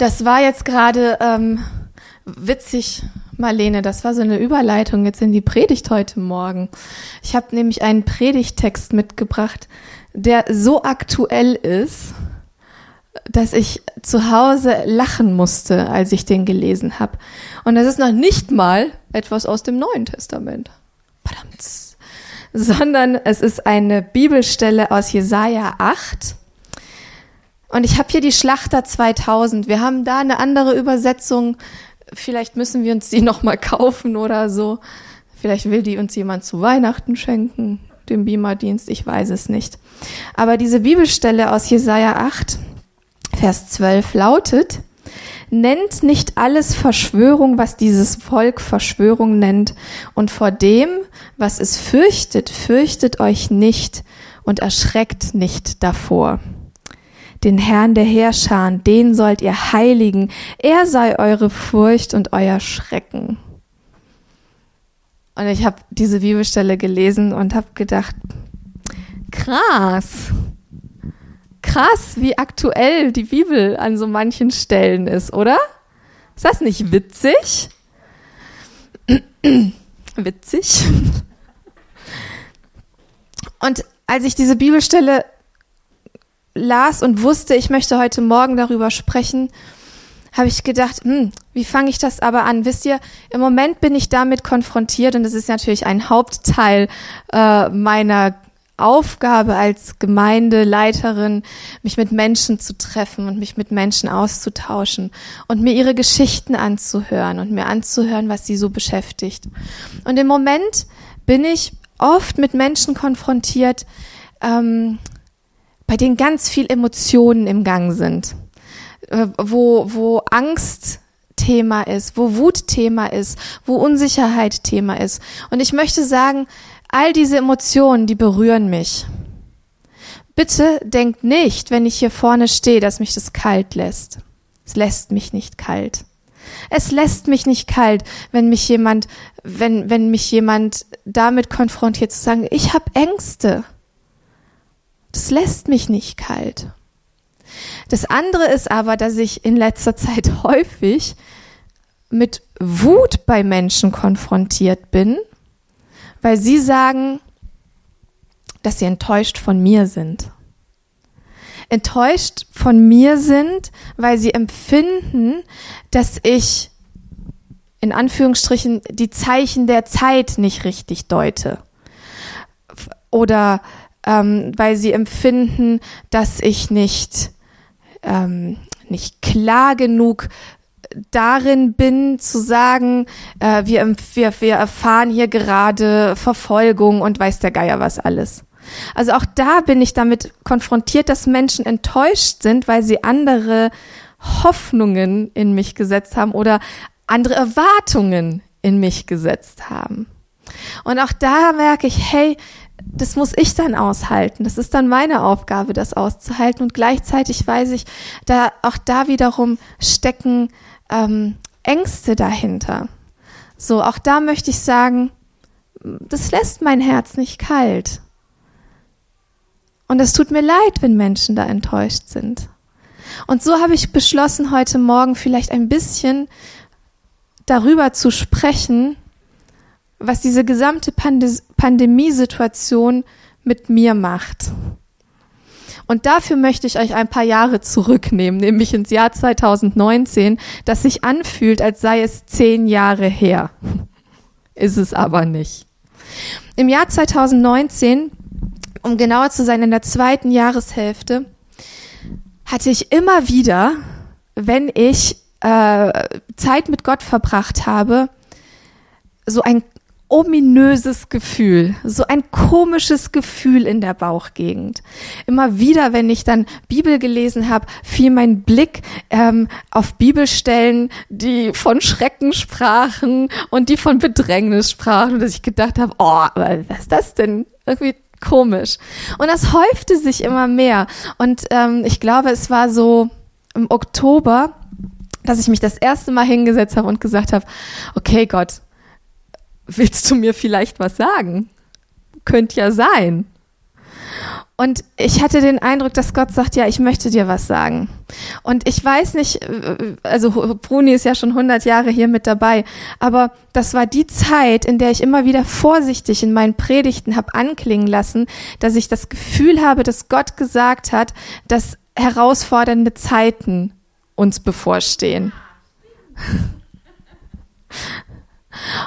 Das war jetzt gerade ähm, witzig, Marlene. Das war so eine Überleitung jetzt in die Predigt heute Morgen. Ich habe nämlich einen Predigtext mitgebracht, der so aktuell ist, dass ich zu Hause lachen musste, als ich den gelesen habe. Und das ist noch nicht mal etwas aus dem Neuen Testament. Verdammt. Sondern es ist eine Bibelstelle aus Jesaja 8. Und ich habe hier die Schlachter 2000. Wir haben da eine andere Übersetzung. Vielleicht müssen wir uns die nochmal kaufen oder so. Vielleicht will die uns jemand zu Weihnachten schenken, dem Beamer-Dienst. Ich weiß es nicht. Aber diese Bibelstelle aus Jesaja 8, Vers 12 lautet, Nennt nicht alles Verschwörung, was dieses Volk Verschwörung nennt, und vor dem, was es fürchtet, fürchtet euch nicht und erschreckt nicht davor. Den Herrn der Herrscher, den sollt ihr heiligen, er sei eure Furcht und euer Schrecken. Und ich habe diese Bibelstelle gelesen und habe gedacht, krass, krass, wie aktuell die Bibel an so manchen Stellen ist, oder? Ist das nicht witzig? witzig. Und als ich diese Bibelstelle las und wusste, ich möchte heute Morgen darüber sprechen, habe ich gedacht, hm, wie fange ich das aber an? Wisst ihr, im Moment bin ich damit konfrontiert und das ist natürlich ein Hauptteil äh, meiner Aufgabe als Gemeindeleiterin, mich mit Menschen zu treffen und mich mit Menschen auszutauschen und mir ihre Geschichten anzuhören und mir anzuhören, was sie so beschäftigt. Und im Moment bin ich oft mit Menschen konfrontiert, ähm, bei denen ganz viel Emotionen im Gang sind, äh, wo, wo Angst Thema ist, wo Wut Thema ist, wo Unsicherheit Thema ist. Und ich möchte sagen, All diese Emotionen, die berühren mich. Bitte denkt nicht, wenn ich hier vorne stehe, dass mich das kalt lässt. Es lässt mich nicht kalt. Es lässt mich nicht kalt, wenn mich jemand, wenn, wenn mich jemand damit konfrontiert zu sagen, ich habe Ängste. Das lässt mich nicht kalt. Das andere ist aber, dass ich in letzter Zeit häufig mit Wut bei Menschen konfrontiert bin, weil sie sagen, dass sie enttäuscht von mir sind. Enttäuscht von mir sind, weil sie empfinden, dass ich in Anführungsstrichen die Zeichen der Zeit nicht richtig deute. Oder ähm, weil sie empfinden, dass ich nicht, ähm, nicht klar genug darin bin, zu sagen, äh, wir, wir, wir erfahren hier gerade Verfolgung und weiß der Geier was alles. Also auch da bin ich damit konfrontiert, dass Menschen enttäuscht sind, weil sie andere Hoffnungen in mich gesetzt haben oder andere Erwartungen in mich gesetzt haben. Und auch da merke ich, hey, das muss ich dann aushalten. Das ist dann meine Aufgabe, das auszuhalten. Und gleichzeitig weiß ich, da auch da wiederum stecken ähm, Ängste dahinter. So, auch da möchte ich sagen, das lässt mein Herz nicht kalt. Und es tut mir leid, wenn Menschen da enttäuscht sind. Und so habe ich beschlossen, heute Morgen vielleicht ein bisschen darüber zu sprechen, was diese gesamte Pand Pandemiesituation mit mir macht. Und dafür möchte ich euch ein paar Jahre zurücknehmen, nämlich ins Jahr 2019, das sich anfühlt, als sei es zehn Jahre her. Ist es aber nicht. Im Jahr 2019, um genauer zu sein, in der zweiten Jahreshälfte, hatte ich immer wieder, wenn ich äh, Zeit mit Gott verbracht habe, so ein ominöses Gefühl, so ein komisches Gefühl in der Bauchgegend. Immer wieder, wenn ich dann Bibel gelesen habe, fiel mein Blick ähm, auf Bibelstellen, die von Schrecken sprachen und die von Bedrängnis sprachen, dass ich gedacht habe, oh, was ist das denn? Irgendwie komisch. Und das häufte sich immer mehr. Und ähm, ich glaube, es war so im Oktober, dass ich mich das erste Mal hingesetzt habe und gesagt habe, okay Gott, willst du mir vielleicht was sagen? Könnte ja sein. Und ich hatte den Eindruck, dass Gott sagt, ja, ich möchte dir was sagen. Und ich weiß nicht, also Bruni ist ja schon 100 Jahre hier mit dabei, aber das war die Zeit, in der ich immer wieder vorsichtig in meinen Predigten habe anklingen lassen, dass ich das Gefühl habe, dass Gott gesagt hat, dass herausfordernde Zeiten uns bevorstehen.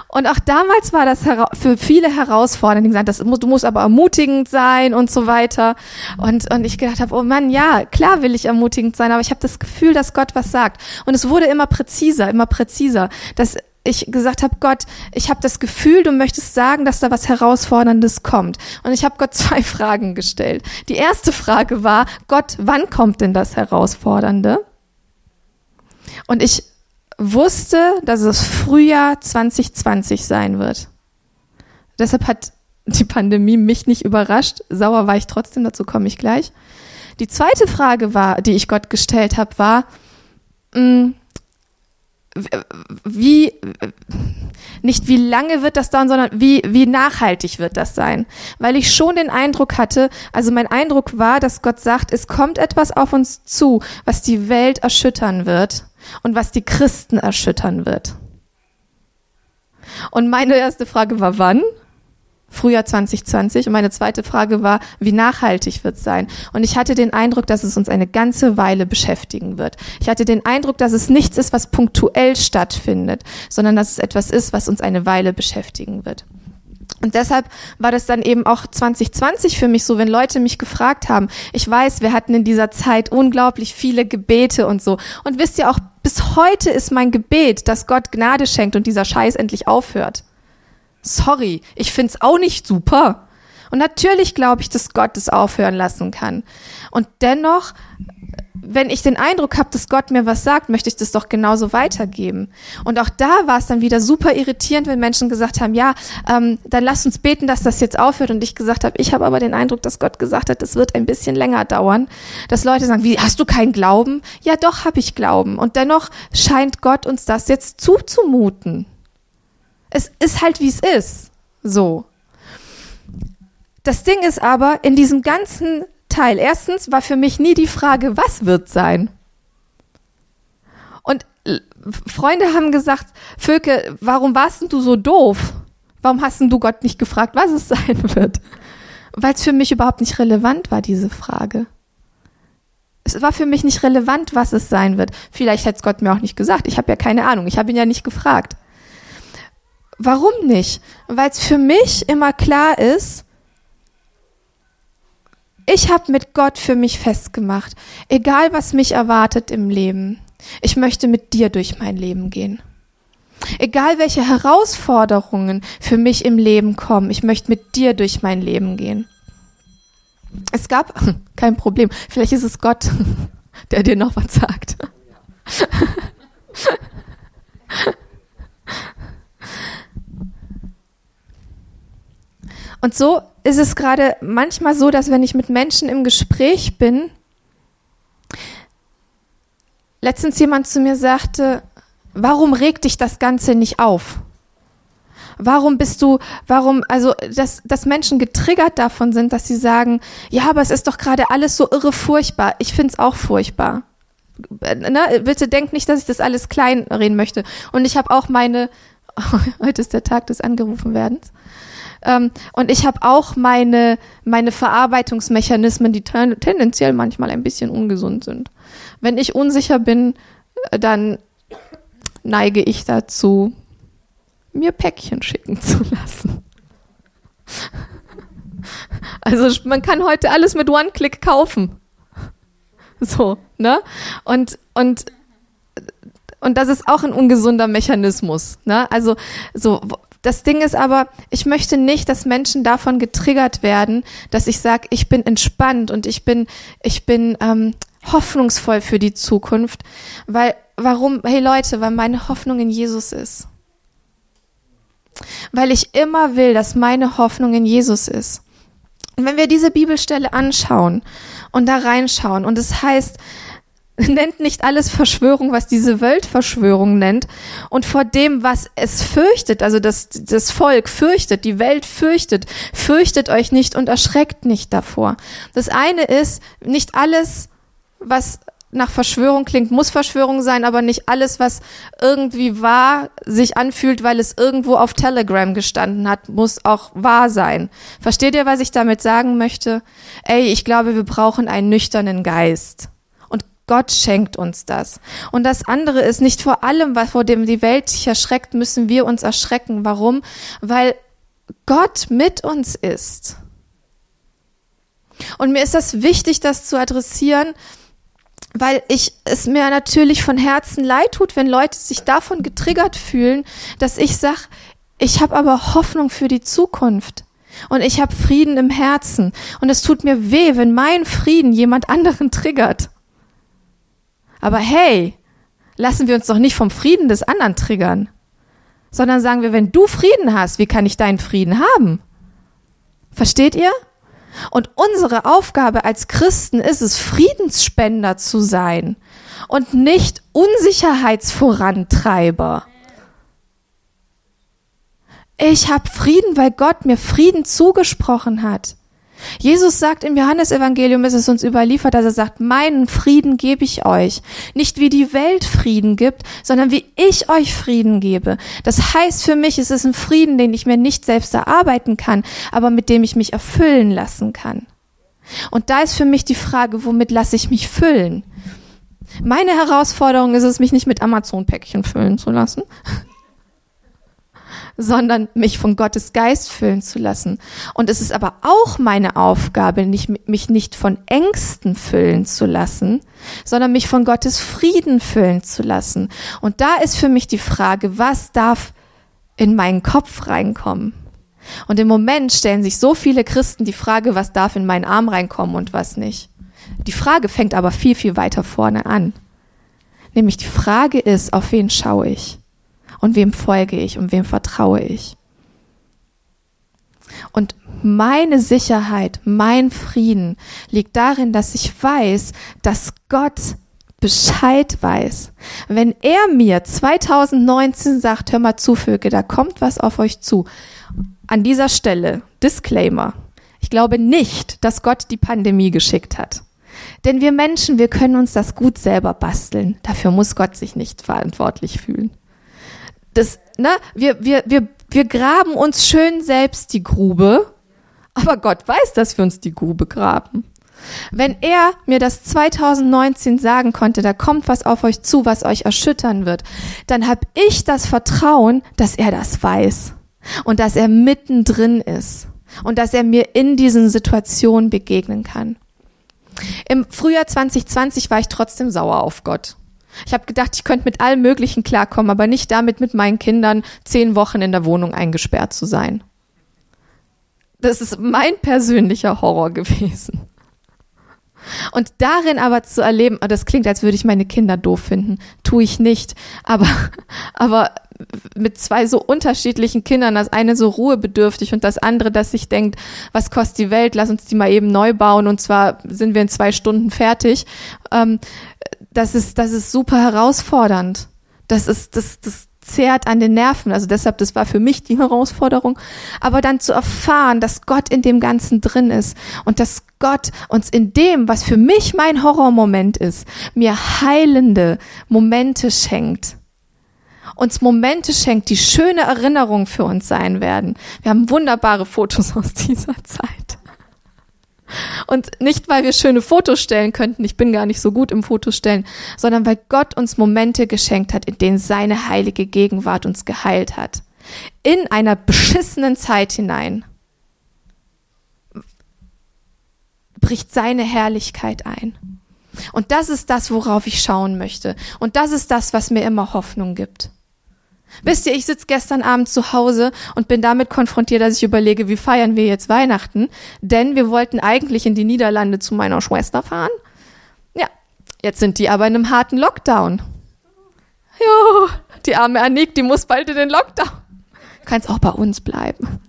Und auch damals war das für viele herausfordernd. Die gesagt, das muss, du musst aber ermutigend sein und so weiter. Und, und ich gedacht habe, oh Mann, ja, klar will ich ermutigend sein, aber ich habe das Gefühl, dass Gott was sagt. Und es wurde immer präziser, immer präziser, dass ich gesagt habe, Gott, ich habe das Gefühl, du möchtest sagen, dass da was Herausforderndes kommt. Und ich habe Gott zwei Fragen gestellt. Die erste Frage war, Gott, wann kommt denn das Herausfordernde? Und ich wusste, dass es Frühjahr 2020 sein wird. Deshalb hat die Pandemie mich nicht überrascht. Sauer war ich trotzdem, dazu komme ich gleich. Die zweite Frage war, die ich Gott gestellt habe, war, mh, mm, wie, nicht wie lange wird das dauern, sondern wie, wie nachhaltig wird das sein? Weil ich schon den Eindruck hatte, also mein Eindruck war, dass Gott sagt, es kommt etwas auf uns zu, was die Welt erschüttern wird und was die Christen erschüttern wird. Und meine erste Frage war, wann? Frühjahr 2020. Und meine zweite Frage war, wie nachhaltig wird es sein? Und ich hatte den Eindruck, dass es uns eine ganze Weile beschäftigen wird. Ich hatte den Eindruck, dass es nichts ist, was punktuell stattfindet, sondern dass es etwas ist, was uns eine Weile beschäftigen wird. Und deshalb war das dann eben auch 2020 für mich so, wenn Leute mich gefragt haben. Ich weiß, wir hatten in dieser Zeit unglaublich viele Gebete und so. Und wisst ihr auch, bis heute ist mein Gebet, dass Gott Gnade schenkt und dieser Scheiß endlich aufhört. Sorry, ich find's auch nicht super. Und natürlich glaube ich, dass Gott es aufhören lassen kann. Und dennoch wenn ich den Eindruck habe, dass Gott mir was sagt, möchte ich das doch genauso weitergeben. Und auch da war es dann wieder super irritierend, wenn Menschen gesagt haben, ja, ähm, dann lass uns beten, dass das jetzt aufhört. Und ich gesagt habe, ich habe aber den Eindruck, dass Gott gesagt hat, es wird ein bisschen länger dauern. Dass Leute sagen, wie, hast du keinen Glauben? Ja, doch habe ich Glauben. Und dennoch scheint Gott uns das jetzt zuzumuten. Es ist halt, wie es ist. So. Das Ding ist aber, in diesem ganzen Teil. Erstens war für mich nie die Frage, was wird sein? Und Freunde haben gesagt, Völke, warum warst denn du so doof? Warum hast denn du Gott nicht gefragt, was es sein wird? Weil es für mich überhaupt nicht relevant war, diese Frage. Es war für mich nicht relevant, was es sein wird. Vielleicht hätte es Gott mir auch nicht gesagt. Ich habe ja keine Ahnung. Ich habe ihn ja nicht gefragt. Warum nicht? Weil es für mich immer klar ist, ich habe mit Gott für mich festgemacht, egal was mich erwartet im Leben, ich möchte mit dir durch mein Leben gehen. Egal welche Herausforderungen für mich im Leben kommen, ich möchte mit dir durch mein Leben gehen. Es gab kein Problem. Vielleicht ist es Gott, der dir noch was sagt. Und so ist es gerade manchmal so, dass wenn ich mit Menschen im Gespräch bin, letztens jemand zu mir sagte, warum regt dich das Ganze nicht auf? Warum bist du, warum, also, dass, dass Menschen getriggert davon sind, dass sie sagen, ja, aber es ist doch gerade alles so irre furchtbar. Ich find's auch furchtbar. Ne? Bitte denk nicht, dass ich das alles klein reden möchte. Und ich habe auch meine, heute ist der Tag des Angerufenwerdens. Ähm, und ich habe auch meine, meine Verarbeitungsmechanismen, die ten tendenziell manchmal ein bisschen ungesund sind. Wenn ich unsicher bin, äh, dann neige ich dazu, mir Päckchen schicken zu lassen. Also man kann heute alles mit One-Click kaufen. So, ne? Und, und, und das ist auch ein ungesunder Mechanismus, ne? Also, so, das Ding ist aber, ich möchte nicht, dass Menschen davon getriggert werden, dass ich sage, ich bin entspannt und ich bin, ich bin ähm, hoffnungsvoll für die Zukunft. Weil, warum? Hey Leute, weil meine Hoffnung in Jesus ist. Weil ich immer will, dass meine Hoffnung in Jesus ist. Und wenn wir diese Bibelstelle anschauen und da reinschauen und es heißt, nennt nicht alles Verschwörung, was diese Welt Verschwörung nennt. Und vor dem, was es fürchtet, also das, das Volk fürchtet, die Welt fürchtet, fürchtet euch nicht und erschreckt nicht davor. Das eine ist, nicht alles, was nach Verschwörung klingt, muss Verschwörung sein, aber nicht alles, was irgendwie wahr sich anfühlt, weil es irgendwo auf Telegram gestanden hat, muss auch wahr sein. Versteht ihr, was ich damit sagen möchte? Ey, ich glaube, wir brauchen einen nüchternen Geist. Gott schenkt uns das. Und das andere ist nicht vor allem, was vor dem die Welt sich erschreckt, müssen wir uns erschrecken. Warum? Weil Gott mit uns ist. Und mir ist das wichtig, das zu adressieren, weil ich es mir natürlich von Herzen leid tut, wenn Leute sich davon getriggert fühlen, dass ich sag, ich habe aber Hoffnung für die Zukunft. Und ich habe Frieden im Herzen. Und es tut mir weh, wenn mein Frieden jemand anderen triggert. Aber hey, lassen wir uns doch nicht vom Frieden des anderen triggern, sondern sagen wir, wenn du Frieden hast, wie kann ich deinen Frieden haben? Versteht ihr? Und unsere Aufgabe als Christen ist es, Friedensspender zu sein und nicht Unsicherheitsvorantreiber. Ich habe Frieden, weil Gott mir Frieden zugesprochen hat. Jesus sagt im Johannesevangelium, ist es uns überliefert, dass er sagt, meinen Frieden gebe ich euch. Nicht wie die Welt Frieden gibt, sondern wie ich euch Frieden gebe. Das heißt für mich, es ist ein Frieden, den ich mir nicht selbst erarbeiten kann, aber mit dem ich mich erfüllen lassen kann. Und da ist für mich die Frage, womit lasse ich mich füllen? Meine Herausforderung ist es, mich nicht mit Amazon-Päckchen füllen zu lassen, sondern mich von Gottes Geist füllen zu lassen. Und es ist aber auch meine Aufgabe, nicht, mich nicht von Ängsten füllen zu lassen, sondern mich von Gottes Frieden füllen zu lassen. Und da ist für mich die Frage, was darf in meinen Kopf reinkommen? Und im Moment stellen sich so viele Christen die Frage, was darf in meinen Arm reinkommen und was nicht. Die Frage fängt aber viel, viel weiter vorne an. Nämlich die Frage ist, auf wen schaue ich? Und wem folge ich und wem vertraue ich. Und meine Sicherheit, mein Frieden liegt darin, dass ich weiß, dass Gott Bescheid weiß. Wenn er mir 2019 sagt, hör mal zu, Vögel, da kommt was auf euch zu. An dieser Stelle, Disclaimer. Ich glaube nicht, dass Gott die Pandemie geschickt hat. Denn wir Menschen, wir können uns das gut selber basteln. Dafür muss Gott sich nicht verantwortlich fühlen das, ne, wir, wir, wir, wir graben uns schön selbst die Grube, aber Gott weiß, dass wir uns die Grube graben. Wenn er mir das 2019 sagen konnte, da kommt was auf euch zu, was euch erschüttern wird, dann habe ich das Vertrauen, dass er das weiß und dass er mittendrin ist und dass er mir in diesen Situationen begegnen kann. Im Frühjahr 2020 war ich trotzdem sauer auf Gott. Ich habe gedacht, ich könnte mit allem Möglichen klarkommen, aber nicht damit, mit meinen Kindern zehn Wochen in der Wohnung eingesperrt zu sein. Das ist mein persönlicher Horror gewesen. Und darin aber zu erleben, oh, das klingt, als würde ich meine Kinder doof finden, tue ich nicht, aber, aber mit zwei so unterschiedlichen Kindern, das eine so ruhebedürftig und das andere, das sich denkt, was kostet die Welt, lass uns die mal eben neu bauen und zwar sind wir in zwei Stunden fertig. Ähm, das ist, das ist super herausfordernd. Das ist, das, das zehrt an den Nerven. Also deshalb, das war für mich die Herausforderung. Aber dann zu erfahren, dass Gott in dem Ganzen drin ist und dass Gott uns in dem, was für mich mein Horrormoment ist, mir heilende Momente schenkt. Uns Momente schenkt, die schöne Erinnerungen für uns sein werden. Wir haben wunderbare Fotos aus dieser Zeit. Und nicht, weil wir schöne Fotos stellen könnten, ich bin gar nicht so gut im Fotostellen, sondern weil Gott uns Momente geschenkt hat, in denen seine heilige Gegenwart uns geheilt hat. In einer beschissenen Zeit hinein bricht seine Herrlichkeit ein. Und das ist das, worauf ich schauen möchte. Und das ist das, was mir immer Hoffnung gibt. Wisst ihr, ich sitze gestern Abend zu Hause und bin damit konfrontiert, dass ich überlege, wie feiern wir jetzt Weihnachten? Denn wir wollten eigentlich in die Niederlande zu meiner Schwester fahren. Ja, jetzt sind die aber in einem harten Lockdown. Jo, die arme Anik, die muss bald in den Lockdown. Du kannst auch bei uns bleiben.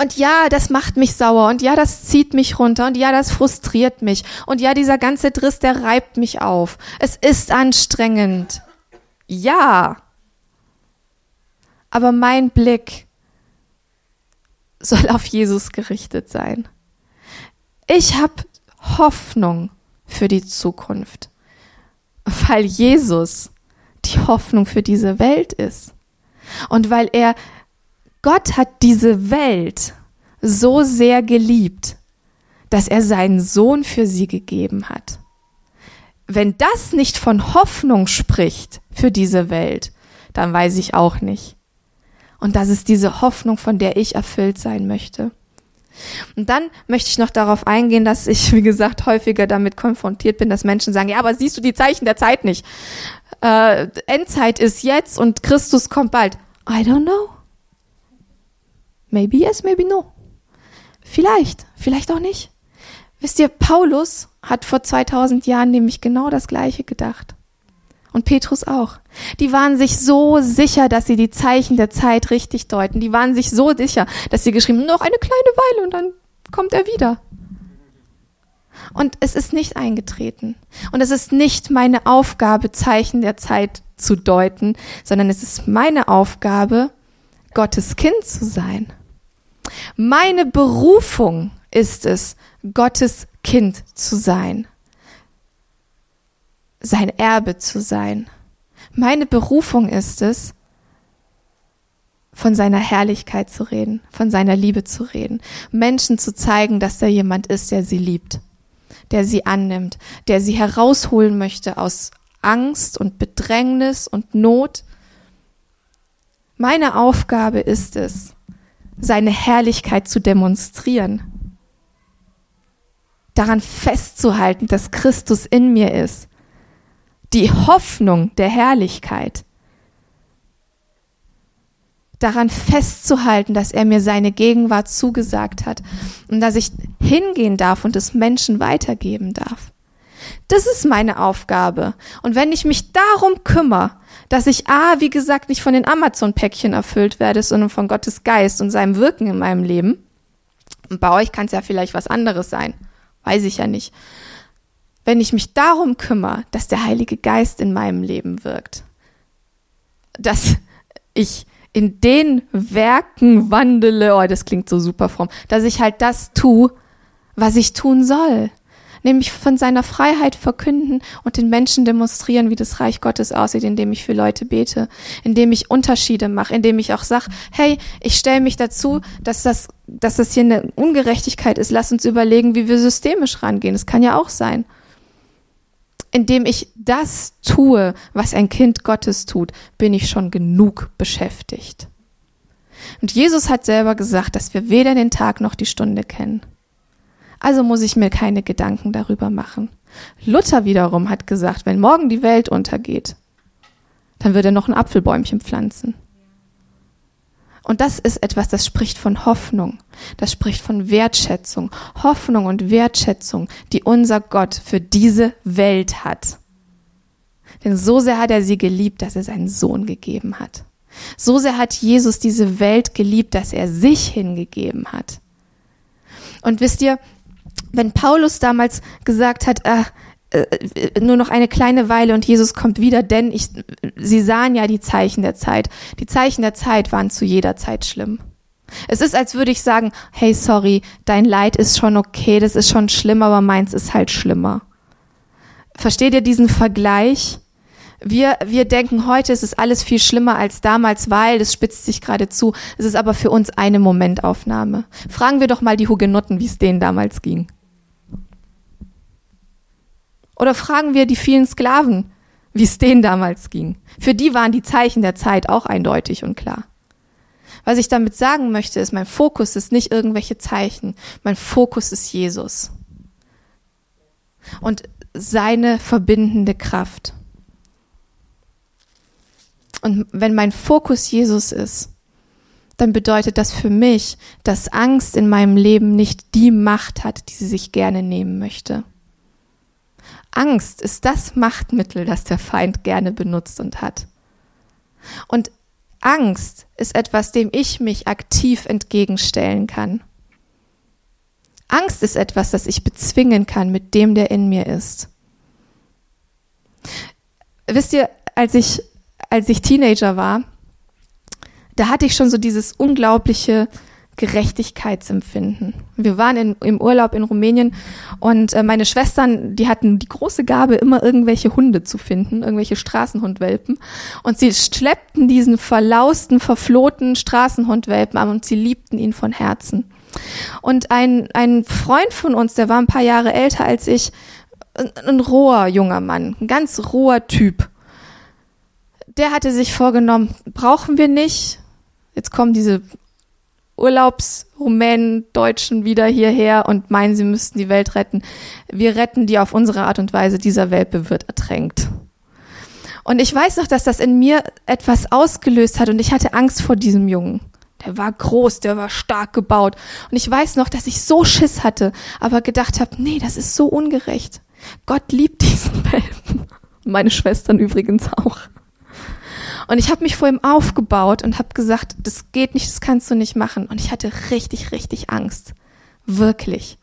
Und ja, das macht mich sauer und ja, das zieht mich runter und ja, das frustriert mich und ja, dieser ganze Driss, der reibt mich auf. Es ist anstrengend. Ja. Aber mein Blick soll auf Jesus gerichtet sein. Ich habe Hoffnung für die Zukunft, weil Jesus die Hoffnung für diese Welt ist. Und weil er Gott hat diese Welt so sehr geliebt, dass er seinen Sohn für sie gegeben hat. Wenn das nicht von Hoffnung spricht für diese Welt, dann weiß ich auch nicht. Und das ist diese Hoffnung, von der ich erfüllt sein möchte. Und dann möchte ich noch darauf eingehen, dass ich, wie gesagt, häufiger damit konfrontiert bin, dass Menschen sagen, ja, aber siehst du die Zeichen der Zeit nicht? Äh, Endzeit ist jetzt und Christus kommt bald. I don't know. Maybe yes, maybe no. Vielleicht, vielleicht auch nicht. Wisst ihr, Paulus hat vor 2000 Jahren nämlich genau das Gleiche gedacht. Und Petrus auch. Die waren sich so sicher, dass sie die Zeichen der Zeit richtig deuten. Die waren sich so sicher, dass sie geschrieben, noch eine kleine Weile und dann kommt er wieder. Und es ist nicht eingetreten. Und es ist nicht meine Aufgabe, Zeichen der Zeit zu deuten, sondern es ist meine Aufgabe, Gottes Kind zu sein. Meine Berufung ist es, Gottes Kind zu sein, sein Erbe zu sein. Meine Berufung ist es, von seiner Herrlichkeit zu reden, von seiner Liebe zu reden, Menschen zu zeigen, dass da jemand ist, der sie liebt, der sie annimmt, der sie herausholen möchte aus Angst und Bedrängnis und Not. Meine Aufgabe ist es, seine Herrlichkeit zu demonstrieren. Daran festzuhalten, dass Christus in mir ist. Die Hoffnung der Herrlichkeit. Daran festzuhalten, dass er mir seine Gegenwart zugesagt hat und dass ich hingehen darf und es Menschen weitergeben darf. Das ist meine Aufgabe. Und wenn ich mich darum kümmere, dass ich A, wie gesagt, nicht von den Amazon-Päckchen erfüllt werde, sondern von Gottes Geist und seinem Wirken in meinem Leben. Und bei euch kann es ja vielleicht was anderes sein. Weiß ich ja nicht. Wenn ich mich darum kümmere, dass der Heilige Geist in meinem Leben wirkt, dass ich in den Werken wandele, oh, das klingt so super fromm, dass ich halt das tue, was ich tun soll nämlich von seiner Freiheit verkünden und den Menschen demonstrieren, wie das Reich Gottes aussieht, indem ich für Leute bete, indem ich Unterschiede mache, indem ich auch sage, hey, ich stelle mich dazu, dass das, dass das hier eine Ungerechtigkeit ist. Lass uns überlegen, wie wir systemisch rangehen. Das kann ja auch sein. Indem ich das tue, was ein Kind Gottes tut, bin ich schon genug beschäftigt. Und Jesus hat selber gesagt, dass wir weder den Tag noch die Stunde kennen. Also muss ich mir keine Gedanken darüber machen. Luther wiederum hat gesagt, wenn morgen die Welt untergeht, dann wird er noch ein Apfelbäumchen pflanzen. Und das ist etwas, das spricht von Hoffnung, das spricht von Wertschätzung, Hoffnung und Wertschätzung, die unser Gott für diese Welt hat. Denn so sehr hat er sie geliebt, dass er seinen Sohn gegeben hat. So sehr hat Jesus diese Welt geliebt, dass er sich hingegeben hat. Und wisst ihr, wenn Paulus damals gesagt hat, äh, äh, nur noch eine kleine Weile und Jesus kommt wieder, denn ich, sie sahen ja die Zeichen der Zeit. Die Zeichen der Zeit waren zu jeder Zeit schlimm. Es ist, als würde ich sagen, hey, sorry, dein Leid ist schon okay, das ist schon schlimm, aber meins ist halt schlimmer. Versteht ihr diesen Vergleich? Wir, wir denken heute, es ist alles viel schlimmer als damals, weil das spitzt sich gerade zu. Es ist aber für uns eine Momentaufnahme. Fragen wir doch mal die Hugenotten, wie es denen damals ging. Oder fragen wir die vielen Sklaven, wie es denen damals ging. Für die waren die Zeichen der Zeit auch eindeutig und klar. Was ich damit sagen möchte, ist, mein Fokus ist nicht irgendwelche Zeichen. Mein Fokus ist Jesus. Und seine verbindende Kraft. Und wenn mein Fokus Jesus ist, dann bedeutet das für mich, dass Angst in meinem Leben nicht die Macht hat, die sie sich gerne nehmen möchte. Angst ist das Machtmittel, das der Feind gerne benutzt und hat. Und Angst ist etwas, dem ich mich aktiv entgegenstellen kann. Angst ist etwas, das ich bezwingen kann mit dem, der in mir ist. Wisst ihr, als ich, als ich Teenager war, da hatte ich schon so dieses unglaubliche Gerechtigkeitsempfinden. Wir waren in, im Urlaub in Rumänien und äh, meine Schwestern, die hatten die große Gabe, immer irgendwelche Hunde zu finden, irgendwelche Straßenhundwelpen. Und sie schleppten diesen verlausten, verflohten Straßenhundwelpen an und sie liebten ihn von Herzen. Und ein, ein Freund von uns, der war ein paar Jahre älter als ich, ein, ein roher junger Mann, ein ganz roher Typ. Der hatte sich vorgenommen, brauchen wir nicht. Jetzt kommen diese Urlaubsrumänen, Deutschen wieder hierher und meinen, sie müssten die Welt retten. Wir retten die auf unsere Art und Weise. Dieser Welpe wird ertränkt. Und ich weiß noch, dass das in mir etwas ausgelöst hat und ich hatte Angst vor diesem Jungen. Der war groß, der war stark gebaut. Und ich weiß noch, dass ich so Schiss hatte, aber gedacht habe, nee, das ist so ungerecht. Gott liebt diesen Welpen. Meine Schwestern übrigens auch. Und ich habe mich vor ihm aufgebaut und habe gesagt, das geht nicht, das kannst du nicht machen. Und ich hatte richtig, richtig Angst. Wirklich.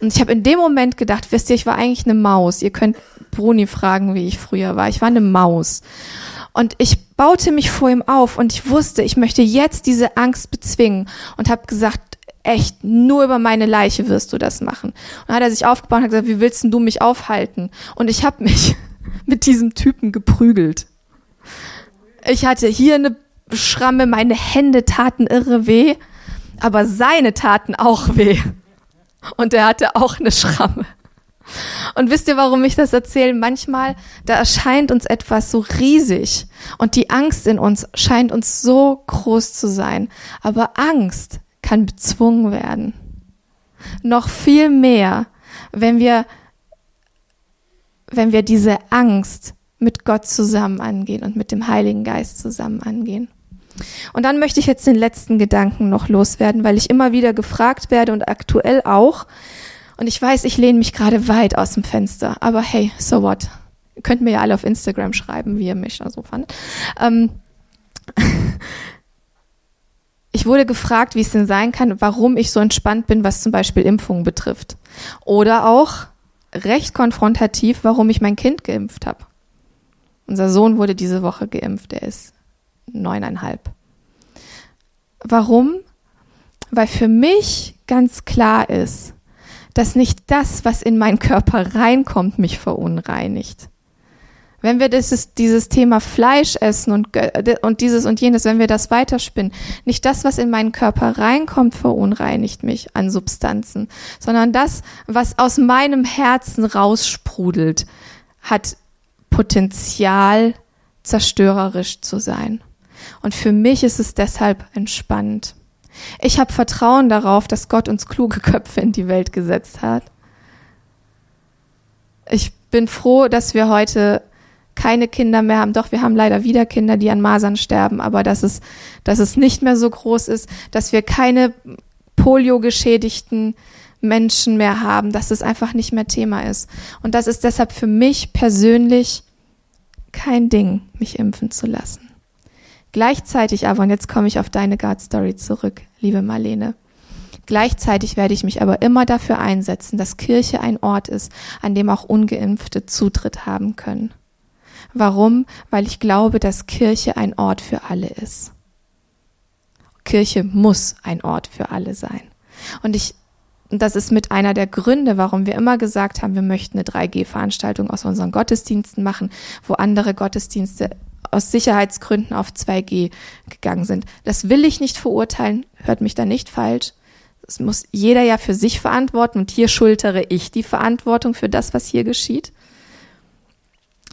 Und ich habe in dem Moment gedacht, wisst ihr, ich war eigentlich eine Maus. Ihr könnt Bruni fragen, wie ich früher war. Ich war eine Maus. Und ich baute mich vor ihm auf und ich wusste, ich möchte jetzt diese Angst bezwingen und habe gesagt, echt, nur über meine Leiche wirst du das machen. Und dann hat er sich aufgebaut und hat gesagt, wie willst denn du mich aufhalten? Und ich habe mich mit diesem Typen geprügelt. Ich hatte hier eine Schramme, meine Hände taten irre weh, aber seine taten auch weh. Und er hatte auch eine Schramme. Und wisst ihr, warum ich das erzähle? Manchmal, da erscheint uns etwas so riesig und die Angst in uns scheint uns so groß zu sein. Aber Angst kann bezwungen werden. Noch viel mehr, wenn wir, wenn wir diese Angst mit Gott zusammen angehen und mit dem Heiligen Geist zusammen angehen. Und dann möchte ich jetzt den letzten Gedanken noch loswerden, weil ich immer wieder gefragt werde und aktuell auch. Und ich weiß, ich lehne mich gerade weit aus dem Fenster, aber hey, so what? Ihr könnt mir ja alle auf Instagram schreiben, wie ihr mich da so fandet. Ähm ich wurde gefragt, wie es denn sein kann, warum ich so entspannt bin, was zum Beispiel Impfungen betrifft. Oder auch recht konfrontativ, warum ich mein Kind geimpft habe. Unser Sohn wurde diese Woche geimpft, er ist neuneinhalb. Warum? Weil für mich ganz klar ist, dass nicht das, was in meinen Körper reinkommt, mich verunreinigt. Wenn wir dieses, dieses Thema Fleisch essen und, und dieses und jenes, wenn wir das weiterspinnen, nicht das, was in meinen Körper reinkommt, verunreinigt mich an Substanzen, sondern das, was aus meinem Herzen raussprudelt, hat Potenzial, zerstörerisch zu sein. Und für mich ist es deshalb entspannt. Ich habe Vertrauen darauf, dass Gott uns kluge Köpfe in die Welt gesetzt hat. Ich bin froh, dass wir heute keine Kinder mehr haben. Doch, wir haben leider wieder Kinder, die an Masern sterben, aber dass es, dass es nicht mehr so groß ist, dass wir keine Polio-geschädigten Menschen mehr haben, dass es einfach nicht mehr Thema ist. Und das ist deshalb für mich persönlich kein Ding, mich impfen zu lassen. Gleichzeitig aber, und jetzt komme ich auf deine God Story zurück, liebe Marlene, Gleichzeitig werde ich mich aber immer dafür einsetzen, dass Kirche ein Ort ist, an dem auch ungeimpfte Zutritt haben können. Warum? Weil ich glaube, dass Kirche ein Ort für alle ist. Kirche muss ein Ort für alle sein. Und ich das ist mit einer der Gründe, warum wir immer gesagt haben, wir möchten eine 3G-Veranstaltung aus unseren Gottesdiensten machen, wo andere Gottesdienste aus Sicherheitsgründen auf 2G gegangen sind. Das will ich nicht verurteilen, hört mich da nicht falsch. Das muss jeder ja für sich verantworten und hier schultere ich die Verantwortung für das, was hier geschieht.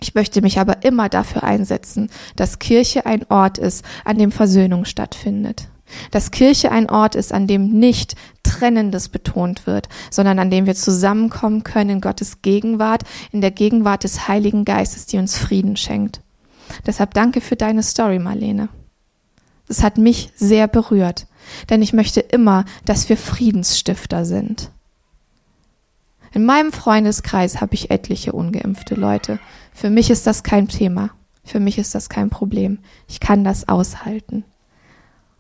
Ich möchte mich aber immer dafür einsetzen, dass Kirche ein Ort ist, an dem Versöhnung stattfindet. Dass Kirche ein Ort ist, an dem nicht Trennendes betont wird, sondern an dem wir zusammenkommen können in Gottes Gegenwart, in der Gegenwart des Heiligen Geistes, die uns Frieden schenkt. Deshalb danke für deine Story, Marlene. Das hat mich sehr berührt, denn ich möchte immer, dass wir Friedensstifter sind. In meinem Freundeskreis habe ich etliche ungeimpfte Leute. Für mich ist das kein Thema. Für mich ist das kein Problem. Ich kann das aushalten.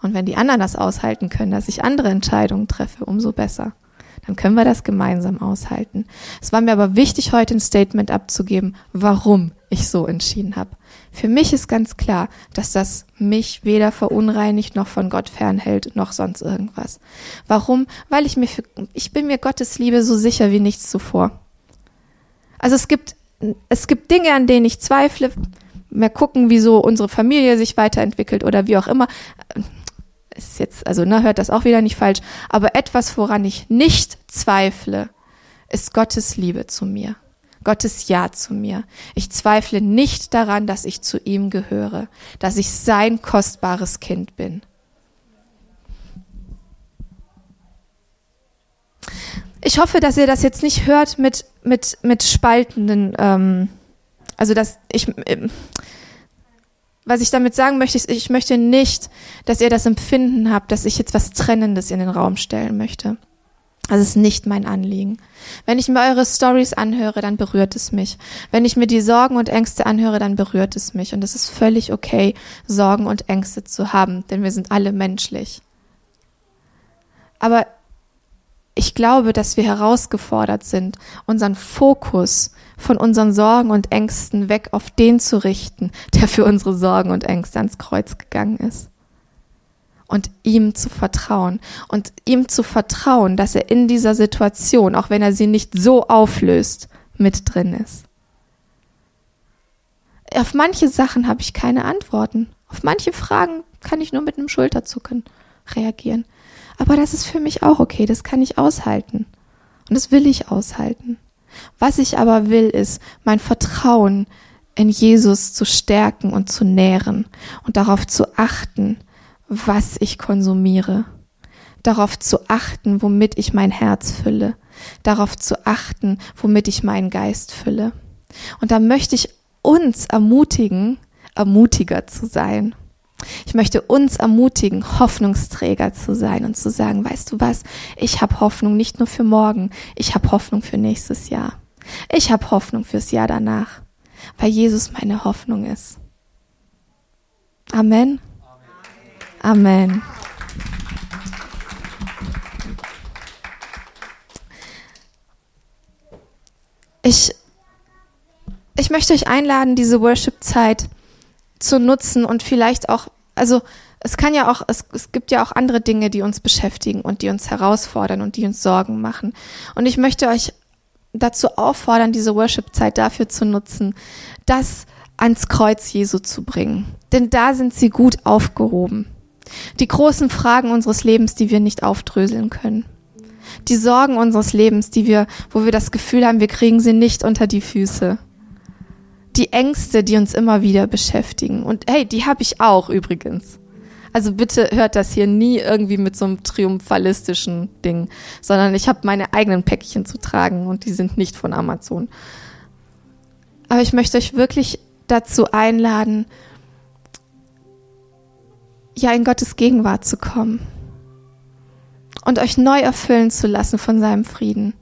Und wenn die anderen das aushalten können, dass ich andere Entscheidungen treffe, umso besser. Dann können wir das gemeinsam aushalten. Es war mir aber wichtig, heute ein Statement abzugeben, warum ich so entschieden habe. Für mich ist ganz klar, dass das mich weder verunreinigt noch von Gott fernhält noch sonst irgendwas. Warum? Weil ich mir für, ich bin mir Gottes Liebe so sicher wie nichts zuvor. Also es gibt es gibt Dinge, an denen ich zweifle. Mehr gucken, wie so unsere Familie sich weiterentwickelt oder wie auch immer ist jetzt, also ne, hört das auch wieder nicht falsch, aber etwas, woran ich nicht zweifle, ist Gottes Liebe zu mir. Gottes Ja zu mir. Ich zweifle nicht daran, dass ich zu ihm gehöre, dass ich sein kostbares Kind bin. Ich hoffe, dass ihr das jetzt nicht hört mit, mit, mit spaltenden, ähm, also dass ich, ähm, was ich damit sagen möchte, ist, ich möchte nicht, dass ihr das Empfinden habt, dass ich jetzt was Trennendes in den Raum stellen möchte. Das ist nicht mein Anliegen. Wenn ich mir eure Stories anhöre, dann berührt es mich. Wenn ich mir die Sorgen und Ängste anhöre, dann berührt es mich. Und es ist völlig okay, Sorgen und Ängste zu haben, denn wir sind alle menschlich. Aber ich glaube, dass wir herausgefordert sind, unseren Fokus von unseren Sorgen und Ängsten weg auf den zu richten, der für unsere Sorgen und Ängste ans Kreuz gegangen ist. Und ihm zu vertrauen. Und ihm zu vertrauen, dass er in dieser Situation, auch wenn er sie nicht so auflöst, mit drin ist. Auf manche Sachen habe ich keine Antworten. Auf manche Fragen kann ich nur mit einem Schulterzucken reagieren. Aber das ist für mich auch okay, das kann ich aushalten. Und das will ich aushalten. Was ich aber will, ist mein Vertrauen in Jesus zu stärken und zu nähren und darauf zu achten, was ich konsumiere, darauf zu achten, womit ich mein Herz fülle, darauf zu achten, womit ich meinen Geist fülle. Und da möchte ich uns ermutigen, ermutiger zu sein. Ich möchte uns ermutigen, Hoffnungsträger zu sein und zu sagen, weißt du was, ich habe Hoffnung nicht nur für morgen, ich habe Hoffnung für nächstes Jahr. Ich habe Hoffnung fürs Jahr danach, weil Jesus meine Hoffnung ist. Amen. Amen. Ich, ich möchte euch einladen, diese Worship-Zeit zu nutzen und vielleicht auch, also es kann ja auch, es, es gibt ja auch andere Dinge, die uns beschäftigen und die uns herausfordern und die uns Sorgen machen. Und ich möchte euch dazu auffordern, diese Worship-Zeit dafür zu nutzen, das ans Kreuz Jesu zu bringen. Denn da sind sie gut aufgehoben. Die großen Fragen unseres Lebens, die wir nicht aufdröseln können. Die Sorgen unseres Lebens, die wir, wo wir das Gefühl haben, wir kriegen sie nicht unter die Füße die Ängste, die uns immer wieder beschäftigen. Und hey, die habe ich auch übrigens. Also bitte hört das hier nie irgendwie mit so einem triumphalistischen Ding, sondern ich habe meine eigenen Päckchen zu tragen und die sind nicht von Amazon. Aber ich möchte euch wirklich dazu einladen, ja in Gottes Gegenwart zu kommen und euch neu erfüllen zu lassen von seinem Frieden,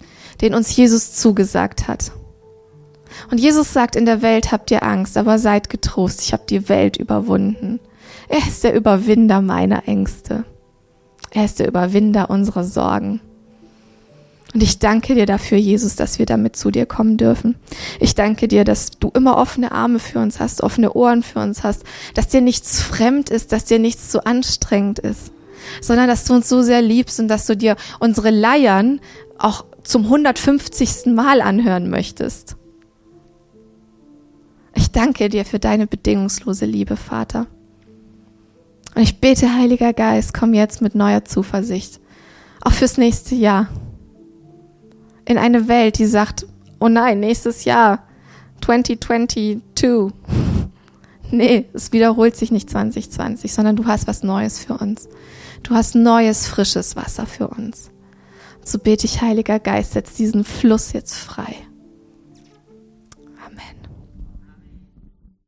den uns Jesus zugesagt hat. Und Jesus sagt, in der Welt habt ihr Angst, aber seid getrost, ich habe die Welt überwunden. Er ist der Überwinder meiner Ängste. Er ist der Überwinder unserer Sorgen. Und ich danke dir dafür, Jesus, dass wir damit zu dir kommen dürfen. Ich danke dir, dass du immer offene Arme für uns hast, offene Ohren für uns hast, dass dir nichts fremd ist, dass dir nichts zu anstrengend ist, sondern dass du uns so sehr liebst und dass du dir unsere Leiern auch zum 150. Mal anhören möchtest. Ich danke dir für deine bedingungslose Liebe, Vater. Und ich bete, Heiliger Geist, komm jetzt mit neuer Zuversicht, auch fürs nächste Jahr. In eine Welt, die sagt, oh nein, nächstes Jahr, 2022. Nee, es wiederholt sich nicht 2020, sondern du hast was Neues für uns. Du hast neues, frisches Wasser für uns. So bete ich, Heiliger Geist, setz diesen Fluss jetzt frei.